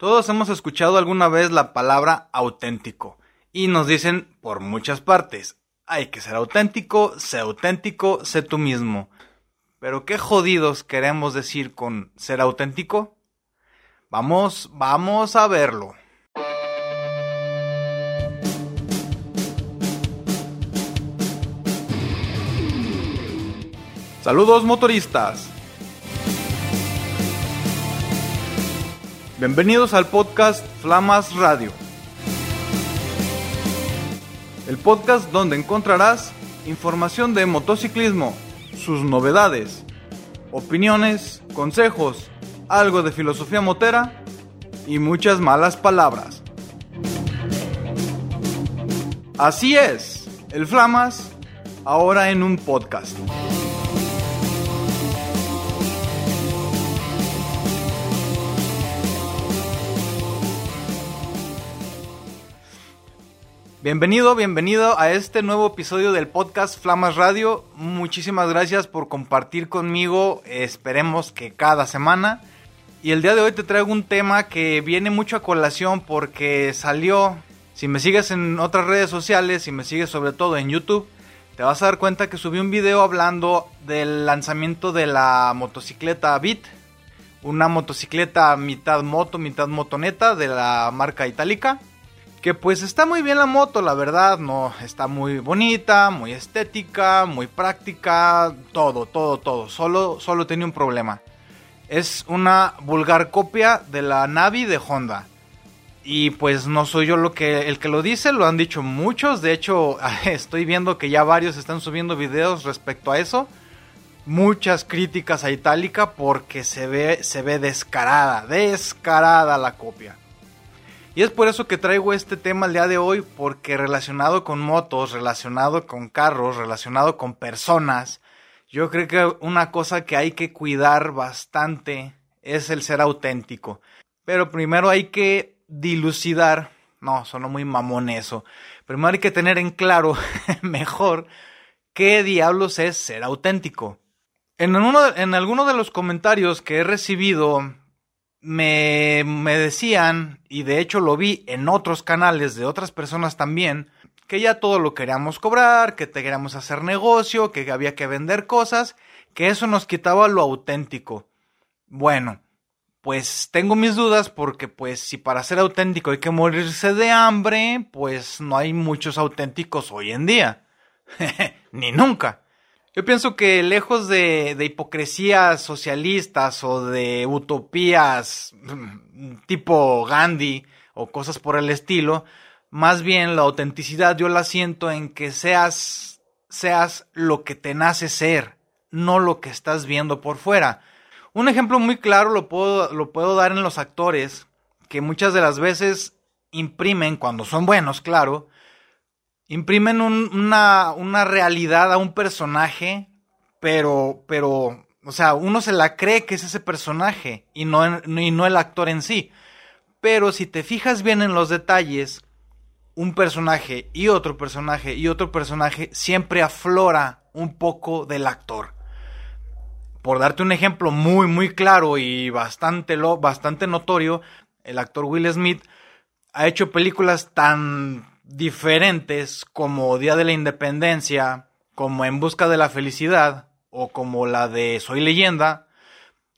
Todos hemos escuchado alguna vez la palabra auténtico y nos dicen por muchas partes, hay que ser auténtico, sé auténtico, sé tú mismo. Pero qué jodidos queremos decir con ser auténtico? Vamos, vamos a verlo. Saludos motoristas. Bienvenidos al podcast Flamas Radio. El podcast donde encontrarás información de motociclismo, sus novedades, opiniones, consejos, algo de filosofía motera y muchas malas palabras. Así es, el Flamas ahora en un podcast. Bienvenido, bienvenido a este nuevo episodio del podcast Flamas Radio. Muchísimas gracias por compartir conmigo, esperemos que cada semana. Y el día de hoy te traigo un tema que viene mucho a colación porque salió, si me sigues en otras redes sociales, si me sigues sobre todo en YouTube, te vas a dar cuenta que subí un video hablando del lanzamiento de la motocicleta Bit, una motocicleta mitad moto, mitad motoneta de la marca itálica que pues está muy bien la moto, la verdad, no, está muy bonita, muy estética, muy práctica, todo, todo, todo. Solo, solo tiene un problema. Es una vulgar copia de la Navi de Honda. Y pues no soy yo lo que, el que lo dice, lo han dicho muchos. De hecho, estoy viendo que ya varios están subiendo videos respecto a eso. Muchas críticas a Itálica porque se ve, se ve descarada, descarada la copia. Y es por eso que traigo este tema el día de hoy, porque relacionado con motos, relacionado con carros, relacionado con personas, yo creo que una cosa que hay que cuidar bastante es el ser auténtico. Pero primero hay que dilucidar, no, sonó muy mamón eso, primero hay que tener en claro mejor qué diablos es ser auténtico. En, uno, en alguno de los comentarios que he recibido me, me decían, y de hecho lo vi en otros canales de otras personas también, que ya todo lo queríamos cobrar, que te queríamos hacer negocio, que había que vender cosas, que eso nos quitaba lo auténtico. Bueno, pues tengo mis dudas porque pues si para ser auténtico hay que morirse de hambre, pues no hay muchos auténticos hoy en día. Ni nunca. Yo pienso que lejos de, de hipocresías socialistas o de utopías mm, tipo Gandhi o cosas por el estilo, más bien la autenticidad yo la siento en que seas, seas lo que te nace ser, no lo que estás viendo por fuera. Un ejemplo muy claro lo puedo, lo puedo dar en los actores, que muchas de las veces imprimen, cuando son buenos, claro, imprimen una, una realidad a un personaje, pero, pero, o sea, uno se la cree que es ese personaje y no, y no el actor en sí. Pero si te fijas bien en los detalles, un personaje y otro personaje y otro personaje siempre aflora un poco del actor. Por darte un ejemplo muy, muy claro y bastante, lo, bastante notorio, el actor Will Smith ha hecho películas tan diferentes como Día de la Independencia, como En Busca de la Felicidad o como la de Soy leyenda,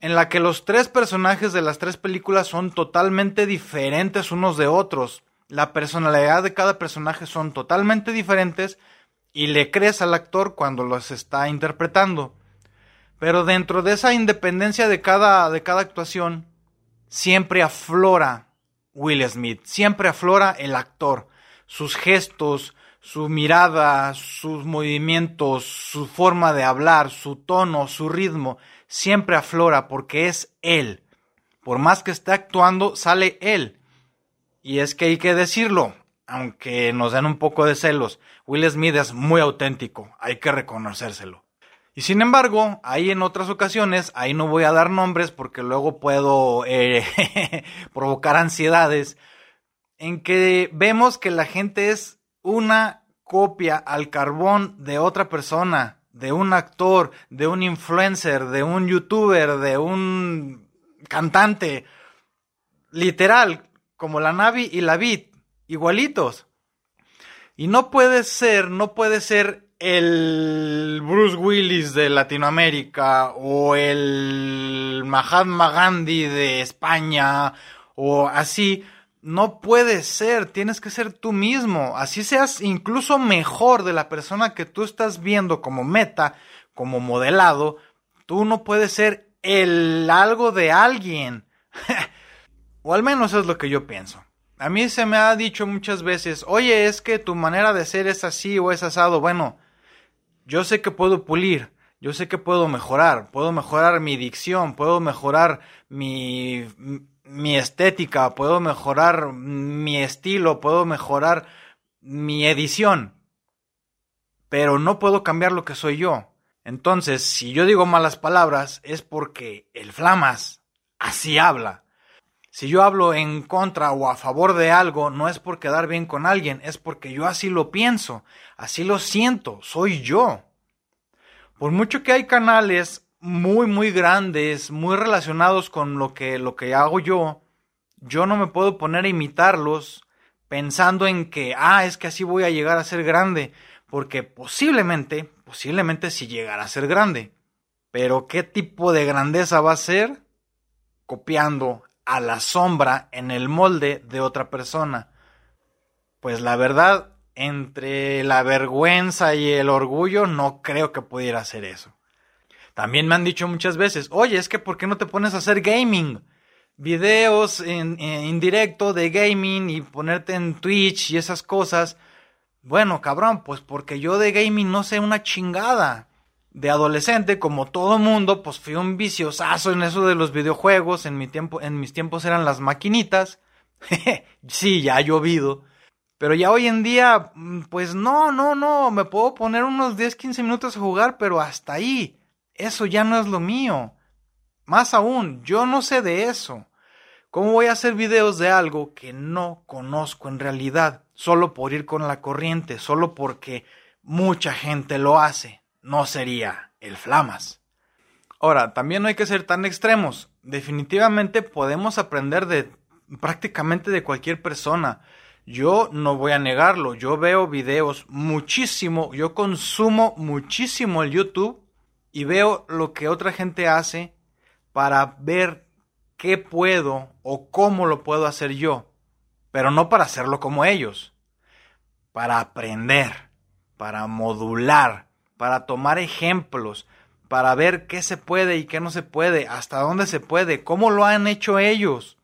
en la que los tres personajes de las tres películas son totalmente diferentes unos de otros. La personalidad de cada personaje son totalmente diferentes y le crees al actor cuando los está interpretando. Pero dentro de esa independencia de cada, de cada actuación, siempre aflora Will Smith, siempre aflora el actor sus gestos, su mirada, sus movimientos, su forma de hablar, su tono, su ritmo, siempre aflora porque es él. Por más que esté actuando, sale él. Y es que hay que decirlo, aunque nos den un poco de celos, Will Smith es muy auténtico, hay que reconocérselo. Y sin embargo, ahí en otras ocasiones, ahí no voy a dar nombres porque luego puedo eh, provocar ansiedades, en que vemos que la gente es una copia al carbón de otra persona, de un actor, de un influencer, de un youtuber, de un cantante, literal, como la Navi y la Vid, igualitos. Y no puede ser, no puede ser el Bruce Willis de Latinoamérica o el Mahatma Gandhi de España o así. No puede ser, tienes que ser tú mismo. Así seas incluso mejor de la persona que tú estás viendo como meta, como modelado. Tú no puedes ser el algo de alguien. o al menos es lo que yo pienso. A mí se me ha dicho muchas veces, oye, es que tu manera de ser es así o es asado. Bueno, yo sé que puedo pulir, yo sé que puedo mejorar, puedo mejorar mi dicción, puedo mejorar mi, mi estética, puedo mejorar mi estilo, puedo mejorar mi edición, pero no puedo cambiar lo que soy yo. Entonces, si yo digo malas palabras, es porque el Flamas así habla. Si yo hablo en contra o a favor de algo, no es por quedar bien con alguien, es porque yo así lo pienso, así lo siento, soy yo. Por mucho que hay canales muy muy grandes, muy relacionados con lo que lo que hago yo, yo no me puedo poner a imitarlos pensando en que ah, es que así voy a llegar a ser grande, porque posiblemente, posiblemente sí llegará a ser grande. Pero ¿qué tipo de grandeza va a ser? Copiando a la sombra en el molde de otra persona. Pues la verdad, entre la vergüenza y el orgullo, no creo que pudiera hacer eso. También me han dicho muchas veces, oye, es que ¿por qué no te pones a hacer gaming? Videos en, en directo de gaming y ponerte en Twitch y esas cosas. Bueno, cabrón, pues porque yo de gaming no sé una chingada de adolescente, como todo mundo, pues fui un viciosazo en eso de los videojuegos. En mi tiempo, en mis tiempos eran las maquinitas. sí, ya ha llovido. Pero ya hoy en día, mm, pues no, no, no, me puedo poner unos 10, 15 minutos a jugar, pero hasta ahí. Eso ya no es lo mío. Más aún, yo no sé de eso. ¿Cómo voy a hacer videos de algo que no conozco en realidad? Solo por ir con la corriente, solo porque mucha gente lo hace no sería el Flamas. Ahora, también no hay que ser tan extremos. Definitivamente podemos aprender de prácticamente de cualquier persona. Yo no voy a negarlo, yo veo videos muchísimo, yo consumo muchísimo el YouTube y veo lo que otra gente hace para ver qué puedo o cómo lo puedo hacer yo, pero no para hacerlo como ellos, para aprender, para modular, para tomar ejemplos, para ver qué se puede y qué no se puede, hasta dónde se puede, cómo lo han hecho ellos.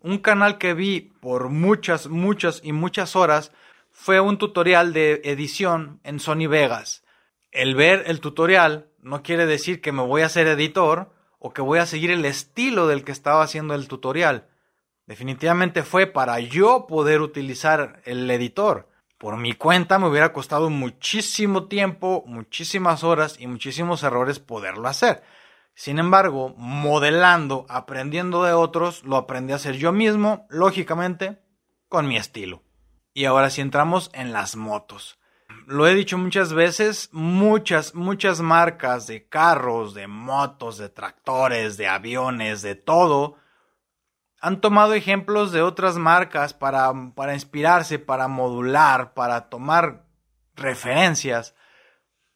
Un canal que vi por muchas, muchas y muchas horas fue un tutorial de edición en Sony Vegas. El ver el tutorial no quiere decir que me voy a ser editor o que voy a seguir el estilo del que estaba haciendo el tutorial. Definitivamente fue para yo poder utilizar el editor por mi cuenta me hubiera costado muchísimo tiempo, muchísimas horas y muchísimos errores poderlo hacer. Sin embargo, modelando, aprendiendo de otros, lo aprendí a hacer yo mismo, lógicamente, con mi estilo. Y ahora si entramos en las motos. Lo he dicho muchas veces, muchas, muchas marcas de carros, de motos, de tractores, de aviones, de todo, han tomado ejemplos de otras marcas para, para inspirarse, para modular, para tomar referencias.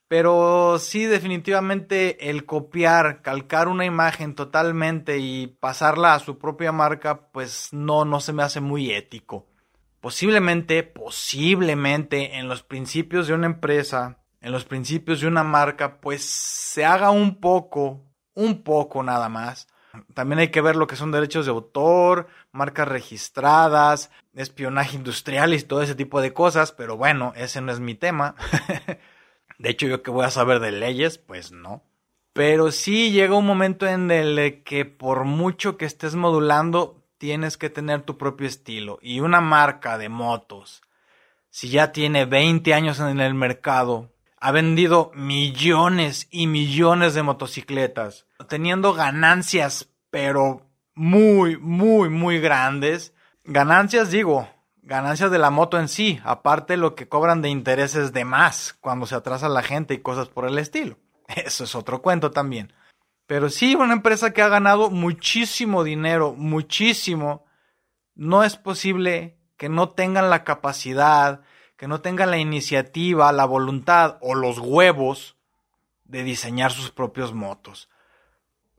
Pero sí, definitivamente el copiar, calcar una imagen totalmente y pasarla a su propia marca, pues no, no se me hace muy ético. Posiblemente, posiblemente en los principios de una empresa, en los principios de una marca, pues se haga un poco, un poco nada más, también hay que ver lo que son derechos de autor, marcas registradas, espionaje industrial y todo ese tipo de cosas, pero bueno, ese no es mi tema. de hecho, yo que voy a saber de leyes, pues no. Pero sí llega un momento en el que por mucho que estés modulando, tienes que tener tu propio estilo. Y una marca de motos, si ya tiene 20 años en el mercado, ha vendido millones y millones de motocicletas, teniendo ganancias, pero muy, muy, muy grandes. Ganancias, digo, ganancias de la moto en sí, aparte lo que cobran de intereses de más cuando se atrasa la gente y cosas por el estilo. Eso es otro cuento también. Pero sí, una empresa que ha ganado muchísimo dinero, muchísimo, no es posible que no tengan la capacidad, que no tengan la iniciativa, la voluntad o los huevos de diseñar sus propios motos.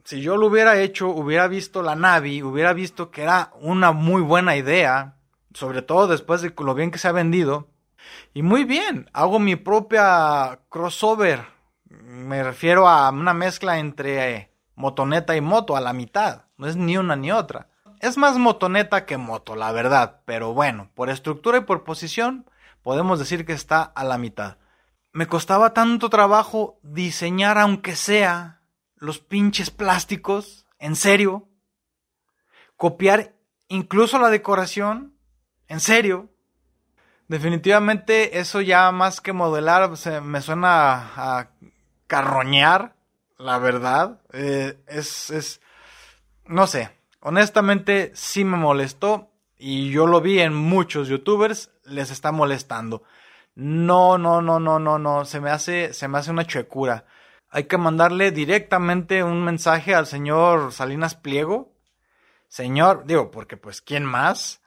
Si yo lo hubiera hecho, hubiera visto la Navi, hubiera visto que era una muy buena idea, sobre todo después de lo bien que se ha vendido. Y muy bien, hago mi propia crossover. Me refiero a una mezcla entre motoneta y moto, a la mitad. No es ni una ni otra. Es más motoneta que moto, la verdad. Pero bueno, por estructura y por posición, podemos decir que está a la mitad. Me costaba tanto trabajo diseñar, aunque sea, los pinches plásticos. En serio. Copiar incluso la decoración. En serio. Definitivamente eso ya más que modelar me suena a, carroñar, la verdad. Eh, es, es, no sé, honestamente sí me molestó y yo lo vi en muchos youtubers, les está molestando. No, no, no, no, no, no, se me hace, se me hace una chuecura. Hay que mandarle directamente un mensaje al señor Salinas Pliego. Señor, digo, porque pues, ¿quién más?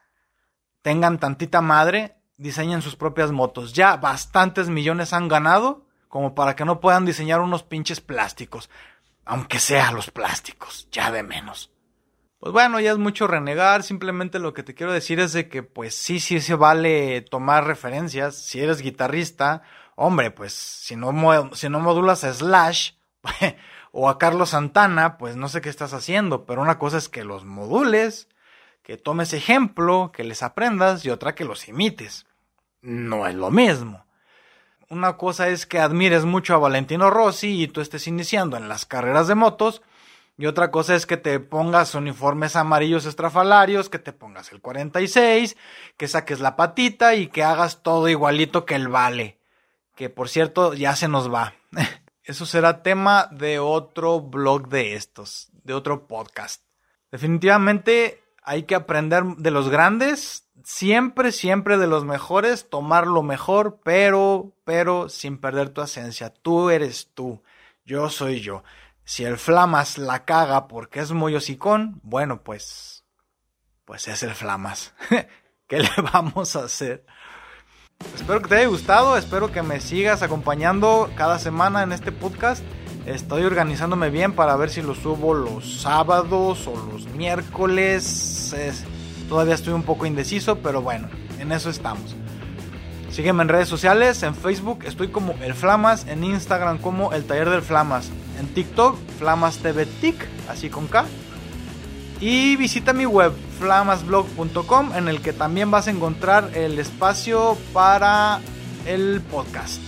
Tengan tantita madre, diseñen sus propias motos. Ya bastantes millones han ganado como para que no puedan diseñar unos pinches plásticos. Aunque sea los plásticos, ya de menos. Pues bueno, ya es mucho renegar, simplemente lo que te quiero decir es de que pues sí, sí se vale tomar referencias, si eres guitarrista, hombre, pues si no, si no modulas a Slash o a Carlos Santana, pues no sé qué estás haciendo, pero una cosa es que los modules que tomes ejemplo, que les aprendas y otra que los imites. No es lo mismo. Una cosa es que admires mucho a Valentino Rossi y tú estés iniciando en las carreras de motos, y otra cosa es que te pongas uniformes amarillos estrafalarios, que te pongas el 46, que saques la patita y que hagas todo igualito que el vale. Que por cierto ya se nos va. Eso será tema de otro blog de estos, de otro podcast. Definitivamente hay que aprender de los grandes, siempre, siempre de los mejores, tomar lo mejor, pero, pero sin perder tu esencia. Tú eres tú, yo soy yo. Si el Flamas la caga porque es muy hocicón, bueno, pues, pues es el Flamas. ¿Qué le vamos a hacer? Espero que te haya gustado, espero que me sigas acompañando cada semana en este podcast. Estoy organizándome bien para ver si lo subo los sábados o los miércoles. Todavía estoy un poco indeciso, pero bueno, en eso estamos. Sígueme en redes sociales, en Facebook estoy como El Flamas, en Instagram como El Taller del Flamas, en TikTok Flamas Tic, así con K. Y visita mi web flamasblog.com en el que también vas a encontrar el espacio para el podcast.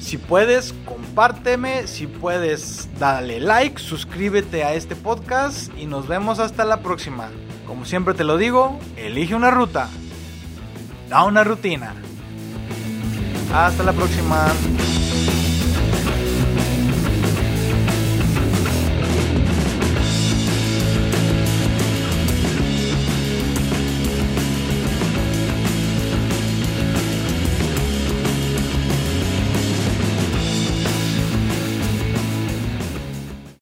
Si puedes, compárteme. Si puedes, dale like, suscríbete a este podcast y nos vemos hasta la próxima. Como siempre te lo digo, elige una ruta, da una rutina. Hasta la próxima.